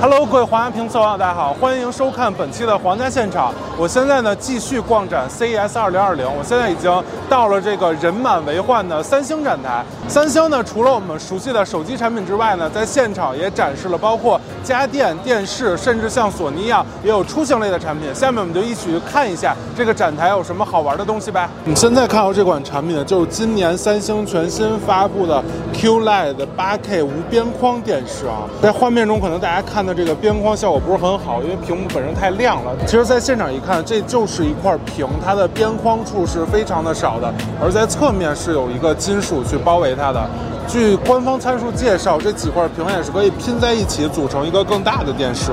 Hello，各位皇家评测网友，大家好，欢迎收看本期的皇家现场。我现在呢继续逛展 CES 2020，我现在已经到了这个人满为患的三星展台。三星呢，除了我们熟悉的手机产品之外呢，在现场也展示了包括家电、电视，甚至像索尼一样也有出行类的产品。下面我们就一起去看一下这个展台有什么好玩的东西呗。你现在看到这款产品呢，就是今年三星全新发布的 QLED 8K 无边框电视啊。在画面中，可能大家看的。这个边框效果不是很好，因为屏幕本身太亮了。其实，在现场一看，看这就是一块屏，它的边框处是非常的少的，而在侧面是有一个金属去包围它的。据官方参数介绍，这几块屏也是可以拼在一起组成一个更大的电视。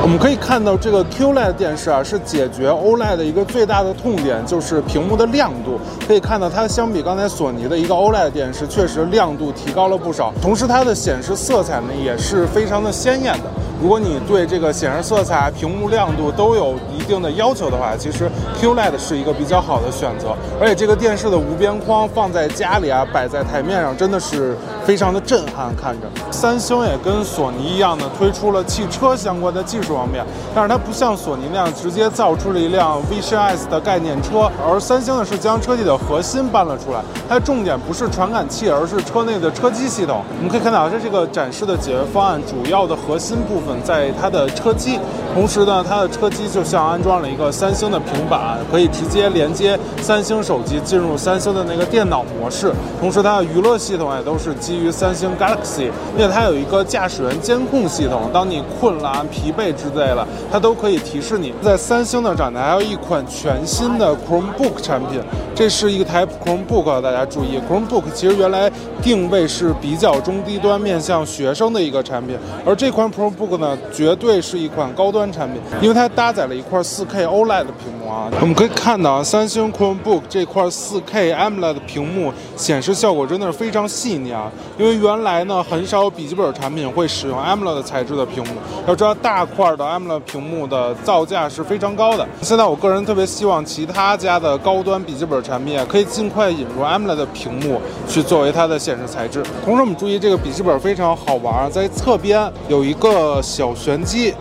我们可以看到，这个 QLED 电视啊，是解决 OLED 的一个最大的痛点，就是屏幕的亮度。可以看到，它相比刚才索尼的一个 OLED 电视，确实亮度提高了不少。同时，它的显示色彩呢，也是非常的鲜艳的。如果你对这个显示色彩、屏幕亮度都有一定的要求的话，其实 QLED 是一个比较好的选择。而且这个电视的无边框放在家里啊，摆在台面上，真的是非常的震撼。看着，三星也跟索尼一样的推出了汽车相关的技术方面，但是它不像索尼那样直接造出了一辆 Vision S 的概念车，而三星呢是将车体的核心搬了出来。它的重点不是传感器，而是车内的车机系统。我们可以看到，它这个展示的解决方案，主要的核心部分。在它的车机，同时呢，它的车机就像安装了一个三星的平板，可以直接连接三星手机进入三星的那个电脑模式。同时，它的娱乐系统也都是基于三星 Galaxy，因为它有一个驾驶员监控系统，当你困了、疲惫之类的，它都可以提示你。在三星的展台还有一款全新的 Chromebook 产品，这是一台 Chromebook，大家注意，Chromebook 其实原来定位是比较中低端、面向学生的一个产品，而这款 Chromebook。呢，绝对是一款高端产品，因为它搭载了一块 4K OLED 的屏幕啊。我们可以看到啊，三星 Chromebook 这块 4K AMOLED 屏幕显示效果真的是非常细腻啊。因为原来呢，很少有笔记本产品会使用 AMOLED 材质的屏幕。要知道，大块的 AMOLED 屏幕的造价是非常高的。现在我个人特别希望其他家的高端笔记本产品啊可以尽快引入 AMOLED 屏幕去作为它的显示材质。同时，我们注意这个笔记本非常好玩，在侧边有一个。小玄机。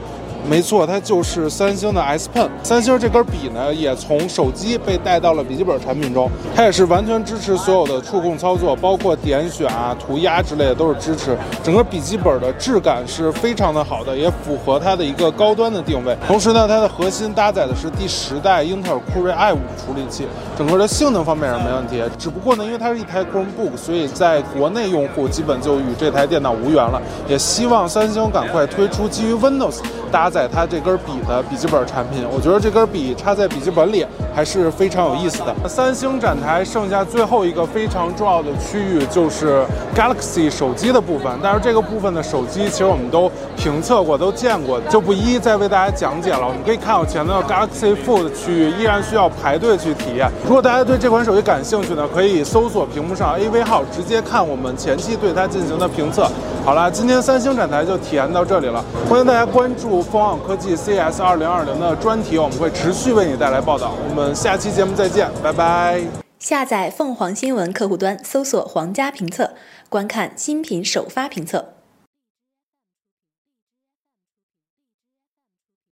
没错，它就是三星的 S Pen。三星这根笔呢，也从手机被带到了笔记本产品中。它也是完全支持所有的触控操作，包括点选啊、涂鸦之类的都是支持。整个笔记本的质感是非常的好的，也符合它的一个高端的定位。同时呢，它的核心搭载的是第十代英特尔酷睿 i5 处理器，整个的性能方面是没问题。只不过呢，因为它是一台 Chromebook，所以在国内用户基本就与这台电脑无缘了。也希望三星赶快推出基于 Windows 搭。在它这根笔的笔记本产品，我觉得这根笔插在笔记本里还是非常有意思的。三星展台剩下最后一个非常重要的区域就是 Galaxy 手机的部分，但是这个部分的手机其实我们都评测过、都见过，就不一一再为大家讲解了。我们可以看到前的 Galaxy Fold 区域依然需要排队去体验。如果大家对这款手机感兴趣呢，可以搜索屏幕上 AV 号，直接看我们前期对它进行的评测。好了，今天三星展台就体验到这里了，欢迎大家关注科技 CS 二零二零的专题，我们会持续为你带来报道。我们下期节目再见，拜拜。下载凤凰新闻客户端，搜索“皇家评测”，观看新品首发评测。